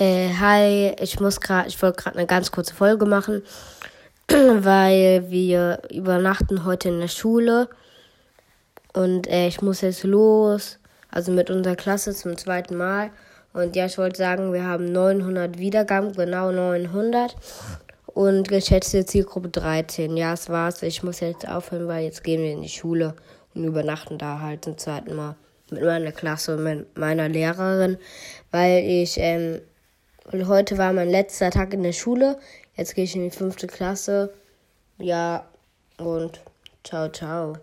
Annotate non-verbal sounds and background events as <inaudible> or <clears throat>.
Äh, hi, ich muss gerade, ich wollte gerade eine ganz kurze Folge machen, <clears throat> weil wir übernachten heute in der Schule und äh, ich muss jetzt los, also mit unserer Klasse zum zweiten Mal. Und ja, ich wollte sagen, wir haben 900 Wiedergaben, genau 900 und geschätzte Zielgruppe 13. Ja, es war's. Ich muss jetzt aufhören, weil jetzt gehen wir in die Schule und übernachten da halt zum zweiten Mal mit meiner Klasse und meiner Lehrerin, weil ich ähm, und heute war mein letzter Tag in der Schule. Jetzt gehe ich in die fünfte Klasse. Ja, und ciao, ciao.